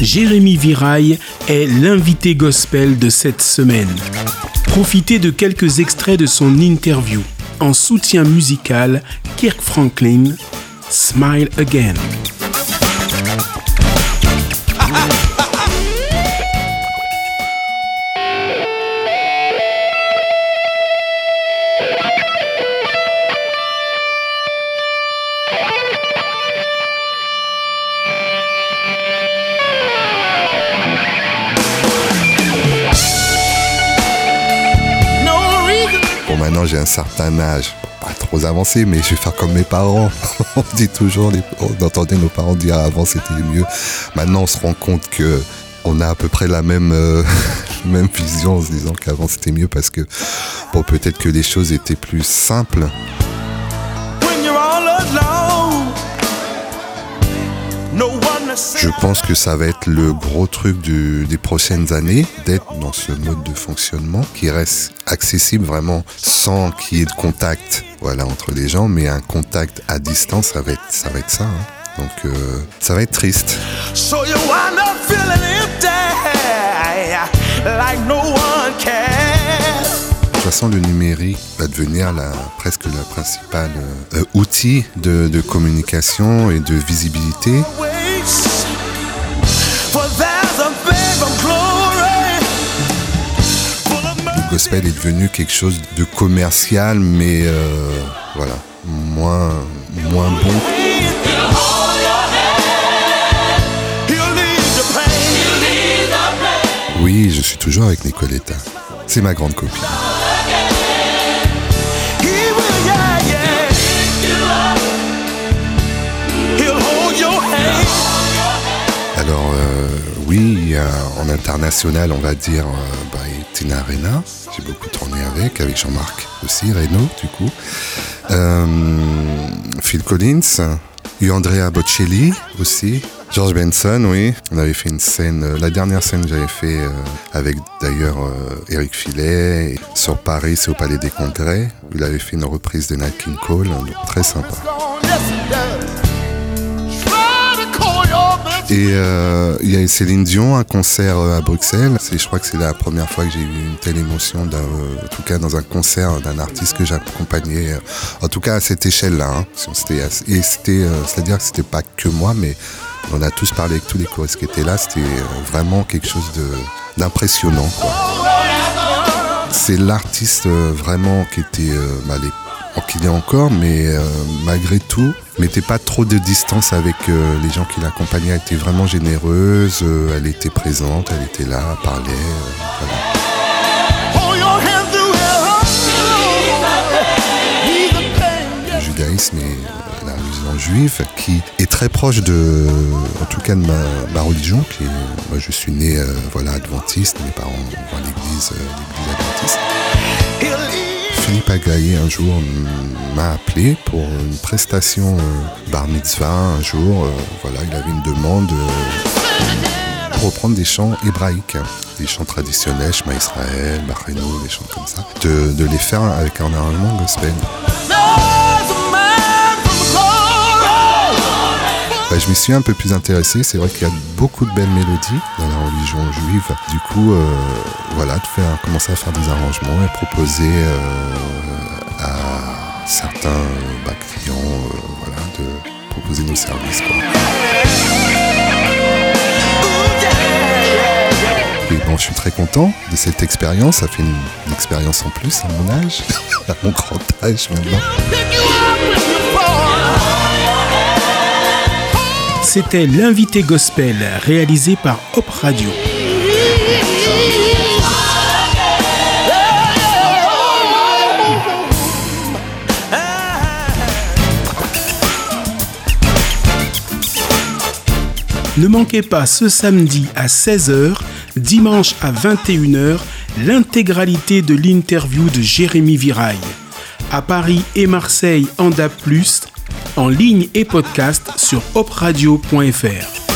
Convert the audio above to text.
Jérémy Viraille est l'invité gospel de cette semaine. Profitez de quelques extraits de son interview. En soutien musical, Kirk Franklin, Smile Again. J'ai un certain âge, pas trop avancé, mais je vais faire comme mes parents. on dit toujours, on entendait nos parents dire avant c'était mieux. Maintenant, on se rend compte que on a à peu près la même, euh, même vision en se disant qu'avant c'était mieux parce que peut-être que les choses étaient plus simples. Je pense que ça va être le gros truc des prochaines années, d'être dans ce mode de fonctionnement qui reste accessible vraiment sans qu'il y ait de contact voilà, entre les gens, mais un contact à distance, ça va être ça. Va être ça hein. Donc euh, ça va être triste. De toute façon, le numérique va devenir la, presque la principale euh, outil de, de communication et de visibilité. Le gospel est devenu quelque chose de commercial, mais euh, voilà, moins, moins bon. Oui, je suis toujours avec Nicoletta. C'est ma grande copine. En international, on va dire euh, bah, Tina Arena. J'ai beaucoup tourné avec, avec Jean-Marc aussi, Reno du coup. Euh, Phil Collins, eu Andrea Bocelli aussi. George Benson, oui. On avait fait une scène, la dernière scène que j'avais fait avec d'ailleurs Eric Filet sur Paris, c'est au Palais des Congrès. Il avait fait une reprise de Nat King Cole, très sympa. Et euh, il y a Céline Dion, un concert euh, à Bruxelles. Je crois que c'est la première fois que j'ai eu une telle émotion, euh, en tout cas dans un concert d'un artiste que j'accompagnais, en tout cas à cette échelle-là. Hein. Et c'était, c'est-à-dire que c'était pas que moi, mais on a tous parlé avec tous les choristes qui étaient là. C'était vraiment quelque chose d'impressionnant. C'est l'artiste vraiment qui était bah, qu'il y a encore, mais euh, malgré tout, mettait pas trop de distance avec euh, les gens qui l'accompagnaient. Elle était vraiment généreuse, euh, elle était présente, elle était là, elle parlait. Le judaïsme et la religion juive qui est très proche de, en tout cas de ma, religion. Qui moi, je suis né, voilà, adventiste. Mes parents vont à l'église, l'église adventiste. Philippe Agaï un jour m'a appelé pour une prestation euh, bar mitzvah un jour. Euh, voilà, il avait une demande euh, pour reprendre des chants hébraïques, des chants traditionnels, Shema Israël, Bachéno, des chants comme ça, de, les faire avec un arrangement gospel. Bah, je m'y suis un peu plus intéressé. C'est vrai qu'il y a beaucoup de belles mélodies dans la religion juive. Du coup, euh, voilà, de faire, commencer à faire des arrangements et proposer euh, à certains bah, clients euh, voilà, de proposer nos services. Et bon, je suis très content de cette expérience. Ça fait une, une expérience en plus à mon âge, à mon grand âge maintenant. C'était l'invité gospel réalisé par Hop Radio. Ne manquez pas ce samedi à 16h, dimanche à 21h, l'intégralité de l'interview de Jérémy Viraille. À Paris et Marseille en DAP+, en ligne et podcast sur opradio.fr.